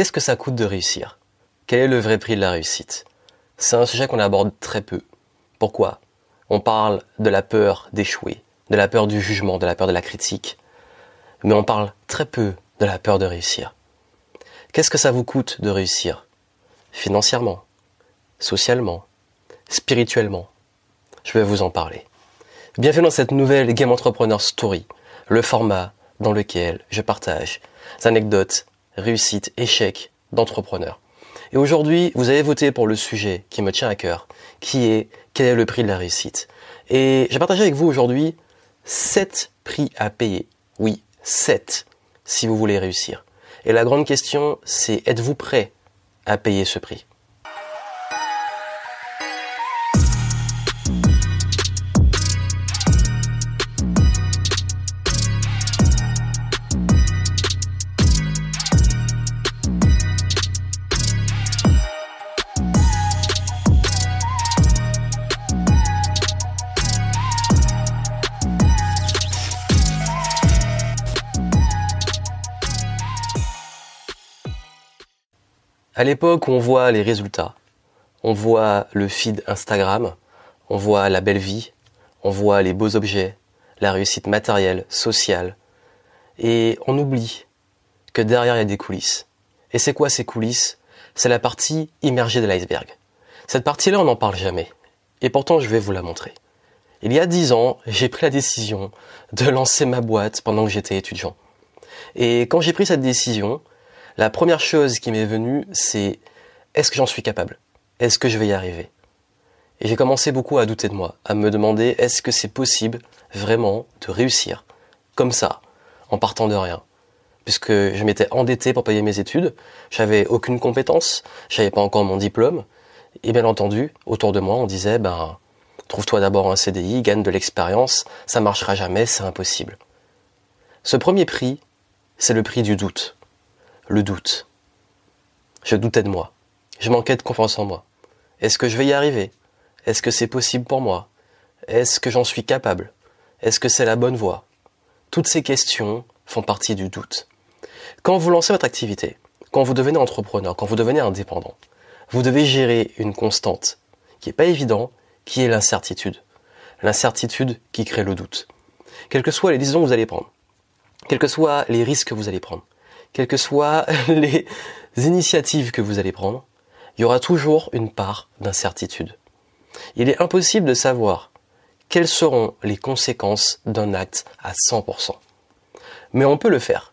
Qu'est-ce que ça coûte de réussir? Quel est le vrai prix de la réussite? C'est un sujet qu'on aborde très peu. Pourquoi? On parle de la peur d'échouer, de la peur du jugement, de la peur de la critique, mais on parle très peu de la peur de réussir. Qu'est-ce que ça vous coûte de réussir? Financièrement, socialement, spirituellement. Je vais vous en parler. Bienvenue dans cette nouvelle Game Entrepreneur Story, le format dans lequel je partage des anecdotes, réussites, échecs d'entrepreneurs. Et aujourd'hui, vous avez voté pour le sujet qui me tient à cœur, qui est quel est le prix de la réussite? Et j'ai partagé avec vous aujourd'hui 7 prix à payer. Oui, 7 si vous voulez réussir. Et la grande question, c'est êtes-vous prêt à payer ce prix? À l'époque on voit les résultats, on voit le feed Instagram, on voit la belle vie, on voit les beaux objets, la réussite matérielle, sociale, et on oublie que derrière il y a des coulisses. Et c'est quoi ces coulisses? C'est la partie immergée de l'iceberg. Cette partie-là, on n'en parle jamais. Et pourtant, je vais vous la montrer. Il y a dix ans, j'ai pris la décision de lancer ma boîte pendant que j'étais étudiant. Et quand j'ai pris cette décision, la première chose qui m'est venue, c'est est-ce que j'en suis capable? Est-ce que je vais y arriver? Et j'ai commencé beaucoup à douter de moi, à me demander est-ce que c'est possible vraiment de réussir comme ça, en partant de rien? Puisque je m'étais endetté pour payer mes études, j'avais aucune compétence, j'avais pas encore mon diplôme, et bien entendu, autour de moi, on disait ben trouve-toi d'abord un CDI, gagne de l'expérience, ça marchera jamais, c'est impossible. Ce premier prix, c'est le prix du doute le doute. Je doutais de moi. Je manquais de confiance en moi. Est-ce que je vais y arriver? Est-ce que c'est possible pour moi? Est-ce que j'en suis capable? Est-ce que c'est la bonne voie? Toutes ces questions font partie du doute. Quand vous lancez votre activité, quand vous devenez entrepreneur, quand vous devenez indépendant, vous devez gérer une constante qui n'est pas évident, qui est l'incertitude. L'incertitude qui crée le doute. Quelles que soient les décisions que vous allez prendre, quels que soient les risques que vous allez prendre, quelles que soient les initiatives que vous allez prendre, il y aura toujours une part d'incertitude. Il est impossible de savoir quelles seront les conséquences d'un acte à 100%. Mais on peut le faire.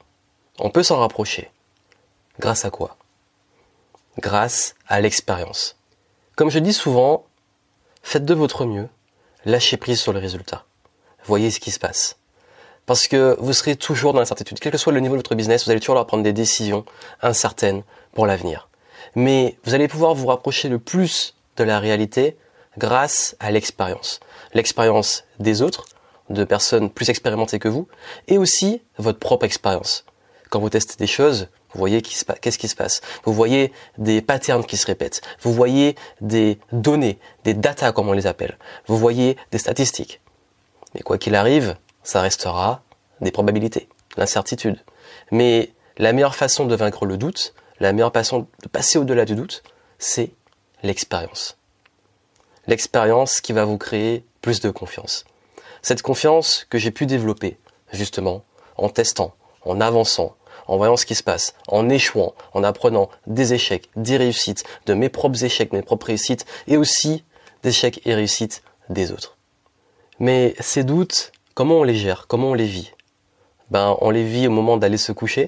On peut s'en rapprocher. Grâce à quoi? Grâce à l'expérience. Comme je dis souvent, faites de votre mieux, lâchez prise sur le résultat. Voyez ce qui se passe. Parce que vous serez toujours dans l'incertitude. Quel que soit le niveau de votre business, vous allez toujours leur prendre des décisions incertaines pour l'avenir. Mais vous allez pouvoir vous rapprocher le plus de la réalité grâce à l'expérience. L'expérience des autres, de personnes plus expérimentées que vous, et aussi votre propre expérience. Quand vous testez des choses, vous voyez qu'est-ce qui se passe. Vous voyez des patterns qui se répètent. Vous voyez des données, des data comme on les appelle. Vous voyez des statistiques. Mais quoi qu'il arrive, ça restera des probabilités, l'incertitude. Mais la meilleure façon de vaincre le doute, la meilleure façon de passer au-delà du doute, c'est l'expérience. L'expérience qui va vous créer plus de confiance. Cette confiance que j'ai pu développer, justement, en testant, en avançant, en voyant ce qui se passe, en échouant, en apprenant des échecs, des réussites, de mes propres échecs, mes propres réussites, et aussi des échecs et réussites des autres. Mais ces doutes, Comment on les gère? Comment on les vit? Ben, on les vit au moment d'aller se coucher,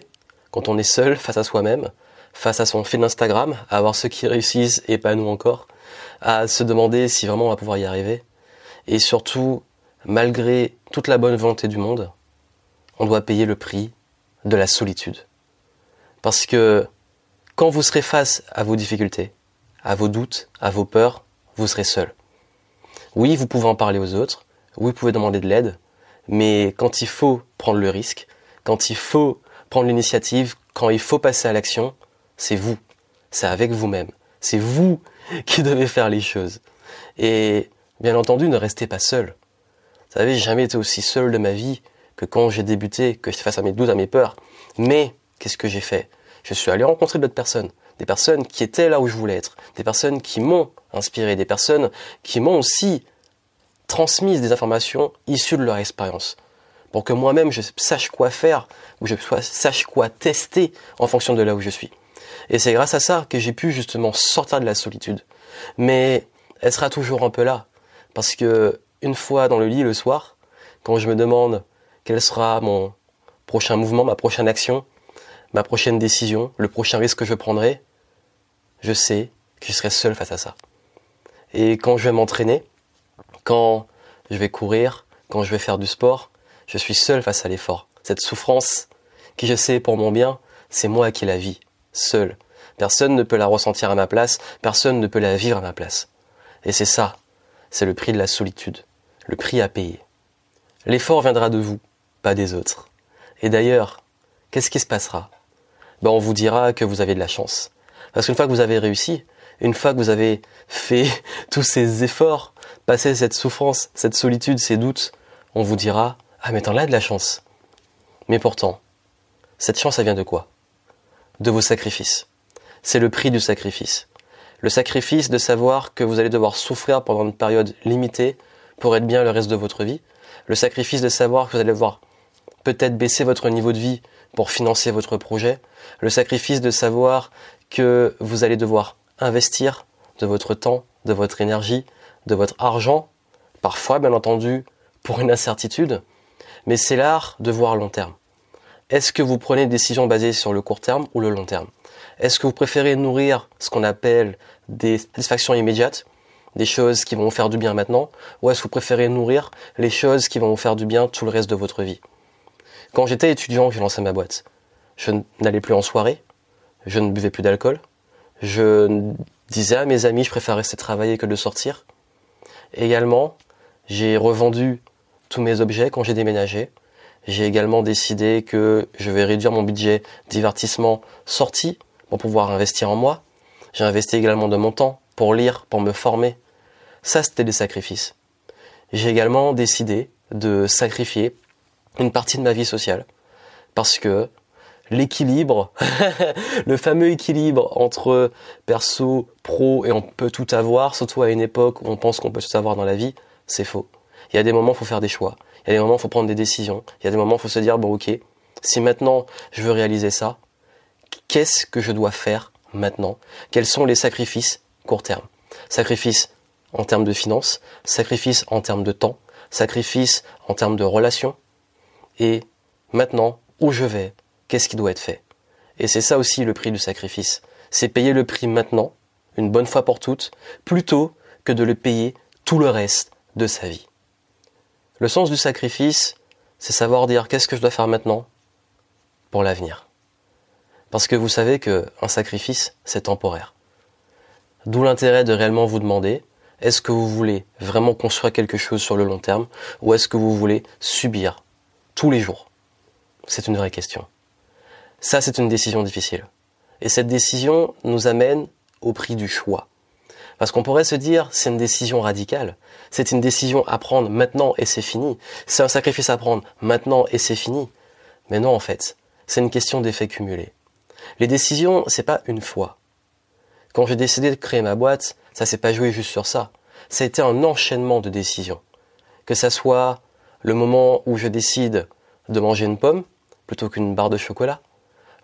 quand on est seul face à soi-même, face à son fil d'Instagram, à voir ceux qui réussissent et pas nous encore, à se demander si vraiment on va pouvoir y arriver. Et surtout, malgré toute la bonne volonté du monde, on doit payer le prix de la solitude. Parce que quand vous serez face à vos difficultés, à vos doutes, à vos peurs, vous serez seul. Oui, vous pouvez en parler aux autres, oui, vous pouvez demander de l'aide, mais quand il faut prendre le risque, quand il faut prendre l'initiative, quand il faut passer à l'action, c'est vous. C'est avec vous-même. C'est vous qui devez faire les choses. Et bien entendu, ne restez pas seul. Vous savez, j'ai jamais été aussi seul de ma vie que quand j'ai débuté, que j'étais face à mes doutes, à mes peurs. Mais qu'est-ce que j'ai fait? Je suis allé rencontrer d'autres personnes, des personnes qui étaient là où je voulais être, des personnes qui m'ont inspiré, des personnes qui m'ont aussi transmis des informations issues de leur expérience, pour que moi-même je sache quoi faire, ou je sache quoi tester en fonction de là où je suis. Et c'est grâce à ça que j'ai pu justement sortir de la solitude. Mais elle sera toujours un peu là, parce que une fois dans le lit le soir, quand je me demande quel sera mon prochain mouvement, ma prochaine action, ma prochaine décision, le prochain risque que je prendrai, je sais que je serai seul face à ça. Et quand je vais m'entraîner, quand je vais courir, quand je vais faire du sport, je suis seul face à l'effort. Cette souffrance qui je sais pour mon bien, c'est moi qui la vis, seul. Personne ne peut la ressentir à ma place, personne ne peut la vivre à ma place. Et c'est ça, c'est le prix de la solitude, le prix à payer. L'effort viendra de vous, pas des autres. Et d'ailleurs, qu'est-ce qui se passera? Ben, On vous dira que vous avez de la chance. Parce qu'une fois que vous avez réussi, une fois que vous avez fait tous ces efforts, passé cette souffrance, cette solitude, ces doutes, on vous dira Ah, mais t'en as de la chance. Mais pourtant, cette chance, elle vient de quoi? De vos sacrifices. C'est le prix du sacrifice. Le sacrifice de savoir que vous allez devoir souffrir pendant une période limitée pour être bien le reste de votre vie. Le sacrifice de savoir que vous allez devoir peut-être baisser votre niveau de vie pour financer votre projet. Le sacrifice de savoir que vous allez devoir investir de votre temps, de votre énergie, de votre argent, parfois bien entendu pour une incertitude, mais c'est l'art de voir long terme. Est-ce que vous prenez des décisions basées sur le court terme ou le long terme? Est-ce que vous préférez nourrir ce qu'on appelle des satisfactions immédiates, des choses qui vont vous faire du bien maintenant, ou est-ce que vous préférez nourrir les choses qui vont vous faire du bien tout le reste de votre vie? Quand j'étais étudiant, j'ai lancé ma boîte. Je n'allais plus en soirée, je ne buvais plus d'alcool, je disais à mes amis je préfère rester travailler que de sortir. Également, j'ai revendu tous mes objets quand j'ai déménagé. J'ai également décidé que je vais réduire mon budget divertissement sorti pour pouvoir investir en moi. J'ai investi également de mon temps pour lire, pour me former. Ça, c'était des sacrifices. J'ai également décidé de sacrifier une partie de ma vie sociale parce que l'équilibre, le fameux équilibre entre perso, pro et on peut tout avoir, surtout à une époque où on pense qu'on peut tout avoir dans la vie, c'est faux. Il y a des moments où il faut faire des choix. Il y a des moments où il faut prendre des décisions. Il y a des moments où il faut se dire, bon ok, si maintenant je veux réaliser ça, qu'est-ce que je dois faire maintenant? Quels sont les sacrifices court terme? Sacrifices en termes de finances, sacrifices en termes de temps, sacrifices en termes de relations. Et maintenant, où je vais? Qu'est-ce qui doit être fait? Et c'est ça aussi le prix du sacrifice. C'est payer le prix maintenant, une bonne fois pour toutes, plutôt que de le payer tout le reste de sa vie. Le sens du sacrifice, c'est savoir dire qu'est-ce que je dois faire maintenant pour l'avenir? Parce que vous savez que un sacrifice, c'est temporaire. D'où l'intérêt de réellement vous demander est-ce que vous voulez vraiment construire quelque chose sur le long terme ou est-ce que vous voulez subir tous les jours? C'est une vraie question. Ça, c'est une décision difficile. Et cette décision nous amène au prix du choix. Parce qu'on pourrait se dire, c'est une décision radicale. C'est une décision à prendre maintenant et c'est fini. C'est un sacrifice à prendre maintenant et c'est fini. Mais non, en fait. C'est une question d'effet cumulé. Les décisions, c'est pas une fois. Quand j'ai décidé de créer ma boîte, ça s'est pas joué juste sur ça. Ça a été un enchaînement de décisions. Que ça soit le moment où je décide de manger une pomme plutôt qu'une barre de chocolat,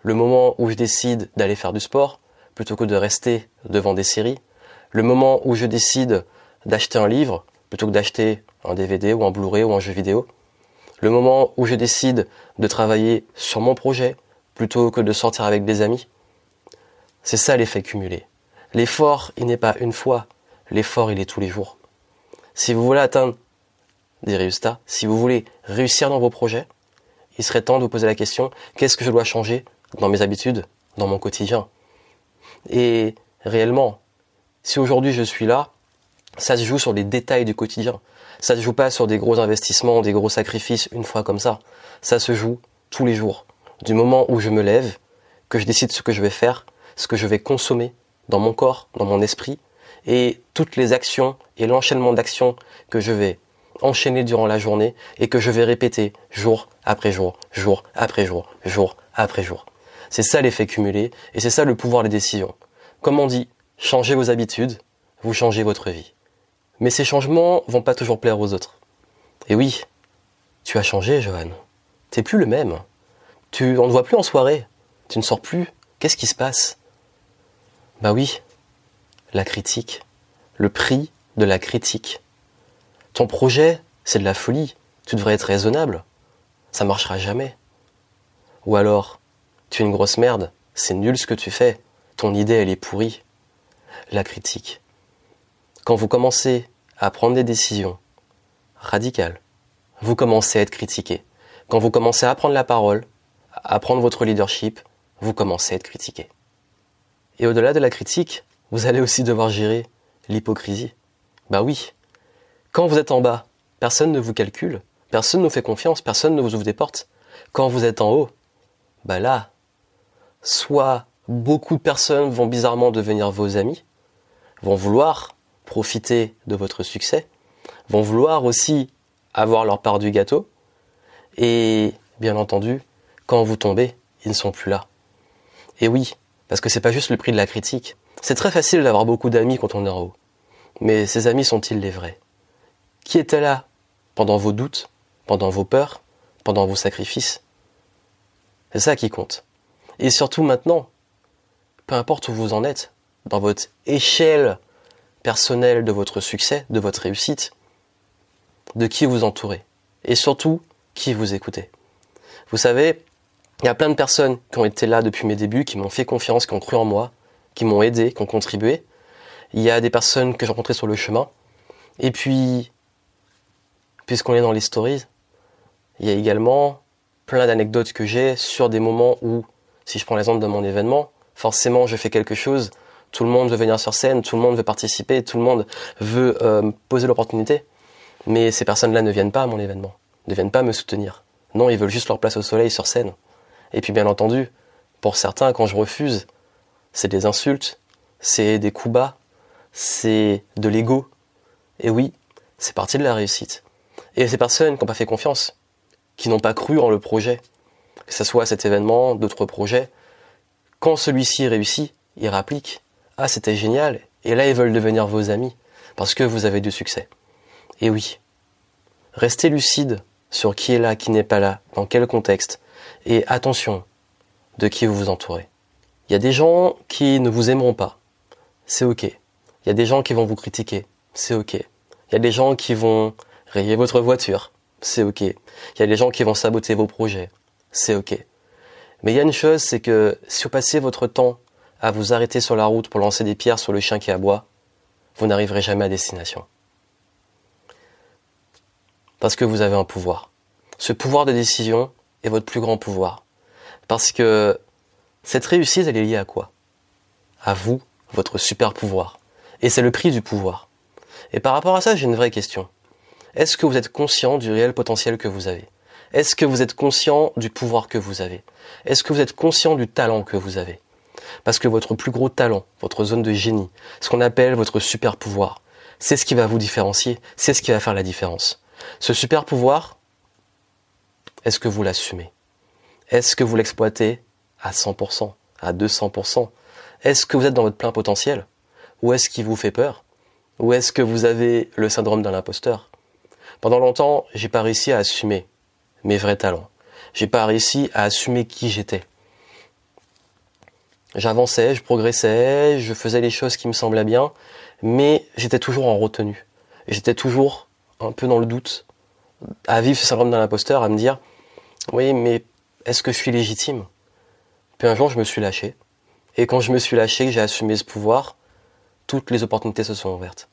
le moment où je décide d'aller faire du sport plutôt que de rester devant des séries, le moment où je décide d'acheter un livre plutôt que d'acheter un DVD ou un Blu-ray ou un jeu vidéo, le moment où je décide de travailler sur mon projet plutôt que de sortir avec des amis. C'est ça l'effet cumulé. L'effort, il n'est pas une fois, l'effort, il est tous les jours. Si vous voulez atteindre des résultats, si vous voulez réussir dans vos projets, il serait temps de vous poser la question, qu'est-ce que je dois changer dans mes habitudes, dans mon quotidien. Et réellement, si aujourd'hui je suis là, ça se joue sur les détails du quotidien. Ça se joue pas sur des gros investissements, des gros sacrifices une fois comme ça. Ça se joue tous les jours. Du moment où je me lève, que je décide ce que je vais faire, ce que je vais consommer dans mon corps, dans mon esprit, et toutes les actions et l'enchaînement d'actions que je vais enchaîner durant la journée et que je vais répéter jour après jour, jour après jour, jour après jour. C'est ça l'effet cumulé, et c'est ça le pouvoir des décisions. Comme on dit, changez vos habitudes, vous changez votre vie. Mais ces changements vont pas toujours plaire aux autres. Et oui, tu as changé, Johan. T'es plus le même. Tu, on ne voit plus en soirée. Tu ne sors plus. Qu'est-ce qui se passe? Bah oui, la critique. Le prix de la critique. Ton projet, c'est de la folie. Tu devrais être raisonnable. Ça marchera jamais. Ou alors, tu es une grosse merde. C'est nul ce que tu fais. Ton idée, elle est pourrie. La critique. Quand vous commencez à prendre des décisions radicales, vous commencez à être critiqué. Quand vous commencez à prendre la parole, à prendre votre leadership, vous commencez à être critiqué. Et au-delà de la critique, vous allez aussi devoir gérer l'hypocrisie. Bah oui. Quand vous êtes en bas, personne ne vous calcule, personne ne vous fait confiance, personne ne vous ouvre des portes. Quand vous êtes en haut, bah là, soit beaucoup de personnes vont bizarrement devenir vos amis, vont vouloir profiter de votre succès, vont vouloir aussi avoir leur part du gâteau, et bien entendu, quand vous tombez, ils ne sont plus là. Et oui, parce que c'est pas juste le prix de la critique. C'est très facile d'avoir beaucoup d'amis quand on est en haut. Mais ces amis sont-ils les vrais? Qui était là pendant vos doutes, pendant vos peurs, pendant vos sacrifices? C'est ça qui compte. Et surtout maintenant, peu importe où vous en êtes, dans votre échelle personnelle de votre succès, de votre réussite, de qui vous entourez. Et surtout, qui vous écoutez. Vous savez, il y a plein de personnes qui ont été là depuis mes débuts, qui m'ont fait confiance, qui ont cru en moi, qui m'ont aidé, qui ont contribué. Il y a des personnes que j'ai rencontrées sur le chemin. Et puis, puisqu'on est dans les stories, il y a également plein d'anecdotes que j'ai sur des moments où, si je prends l'exemple de mon événement, forcément je fais quelque chose, tout le monde veut venir sur scène, tout le monde veut participer, tout le monde veut euh, poser l'opportunité. Mais ces personnes-là ne viennent pas à mon événement, ne viennent pas me soutenir. Non, ils veulent juste leur place au soleil sur scène. Et puis bien entendu, pour certains, quand je refuse, c'est des insultes, c'est des coups bas, c'est de l'ego. Et oui, c'est partie de la réussite. Et ces personnes qui n'ont pas fait confiance, qui n'ont pas cru en le projet, que ce soit cet événement, d'autres projets, quand celui-ci réussit, ils rappliquent. Ah, c'était génial. Et là, ils veulent devenir vos amis, parce que vous avez du succès. Et oui, restez lucide sur qui est là, qui n'est pas là, dans quel contexte, et attention de qui vous vous entourez. Il y a des gens qui ne vous aimeront pas. C'est ok. Il y a des gens qui vont vous critiquer. C'est ok. Il y a des gens qui vont rayer votre voiture. C'est ok. Il y a des gens qui vont saboter vos projets. C'est ok. Mais il y a une chose, c'est que si vous passez votre temps à vous arrêter sur la route pour lancer des pierres sur le chien qui aboie, vous n'arriverez jamais à destination. Parce que vous avez un pouvoir. Ce pouvoir de décision est votre plus grand pouvoir. Parce que cette réussite, elle est liée à quoi? À vous, votre super pouvoir. Et c'est le prix du pouvoir. Et par rapport à ça, j'ai une vraie question. Est-ce que vous êtes conscient du réel potentiel que vous avez? Est-ce que vous êtes conscient du pouvoir que vous avez? Est-ce que vous êtes conscient du talent que vous avez? Parce que votre plus gros talent, votre zone de génie, ce qu'on appelle votre super pouvoir, c'est ce qui va vous différencier, c'est ce qui va faire la différence. Ce super pouvoir, est-ce que vous l'assumez? Est-ce que vous l'exploitez à 100%, à 200% Est-ce que vous êtes dans votre plein potentiel? Ou est-ce qu'il vous fait peur? Ou est-ce que vous avez le syndrome d'un imposteur? Pendant longtemps, j'ai pas réussi à assumer mes vrais talents. J'ai pas réussi à assumer qui j'étais. J'avançais, je progressais, je faisais les choses qui me semblaient bien, mais j'étais toujours en retenue. J'étais toujours un peu dans le doute, à vivre ce syndrome d'un imposteur, à me dire, oui, mais est-ce que je suis légitime? Puis un jour, je me suis lâché. Et quand je me suis lâché, que j'ai assumé ce pouvoir, toutes les opportunités se sont ouvertes.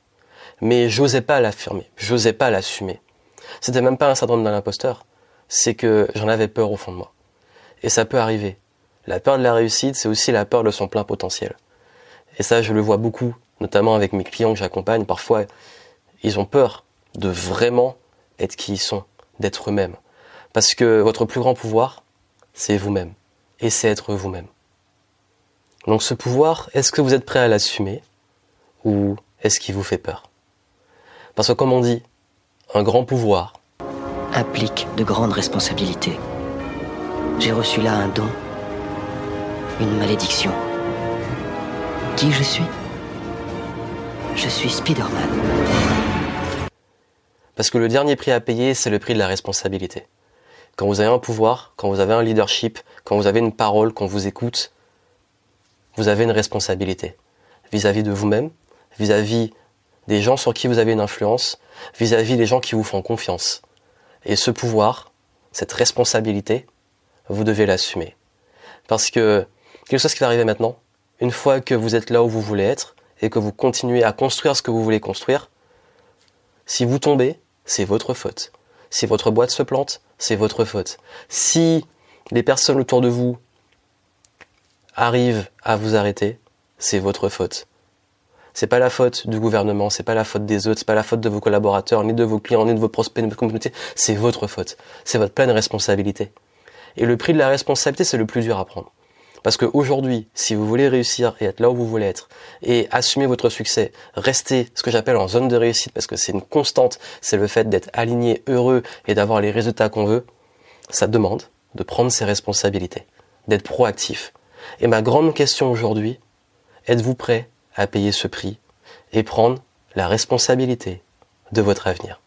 Mais j'osais pas l'affirmer, j'osais pas l'assumer. C'était même pas un syndrome d'un imposteur, c'est que j'en avais peur au fond de moi. Et ça peut arriver. La peur de la réussite, c'est aussi la peur de son plein potentiel. Et ça, je le vois beaucoup, notamment avec mes clients que j'accompagne. Parfois, ils ont peur de vraiment être qui ils sont, d'être eux-mêmes. Parce que votre plus grand pouvoir, c'est vous-même et c'est être vous-même. Donc ce pouvoir, est-ce que vous êtes prêt à l'assumer ou est-ce qu'il vous fait peur? Parce que comme on dit, un grand pouvoir implique de grandes responsabilités. J'ai reçu là un don une malédiction. Qui je suis? Je suis Spider-Man. Parce que le dernier prix à payer, c'est le prix de la responsabilité. Quand vous avez un pouvoir, quand vous avez un leadership, quand vous avez une parole, qu'on vous écoute, vous avez une responsabilité vis-à-vis de vous-même, vis-à-vis des gens sur qui vous avez une influence, vis-à-vis des gens qui vous font confiance. Et ce pouvoir, cette responsabilité, vous devez l'assumer. Parce que quelque chose qui va arriver maintenant, une fois que vous êtes là où vous voulez être et que vous continuez à construire ce que vous voulez construire, si vous tombez, c'est votre faute. Si votre boîte se plante, c'est votre faute. Si les personnes autour de vous arrivent à vous arrêter, c'est votre faute. C'est pas la faute du gouvernement, c'est pas la faute des autres, c'est pas la faute de vos collaborateurs, ni de vos clients, ni de vos prospects, ni de vos communautés. C'est votre faute. C'est votre pleine responsabilité. Et le prix de la responsabilité, c'est le plus dur à prendre. Parce qu'aujourd'hui, si vous voulez réussir et être là où vous voulez être, et assumer votre succès, rester ce que j'appelle en zone de réussite, parce que c'est une constante, c'est le fait d'être aligné, heureux et d'avoir les résultats qu'on veut, ça demande de prendre ses responsabilités, d'être proactif. Et ma grande question aujourd'hui, êtes-vous prêt à payer ce prix et prendre la responsabilité de votre avenir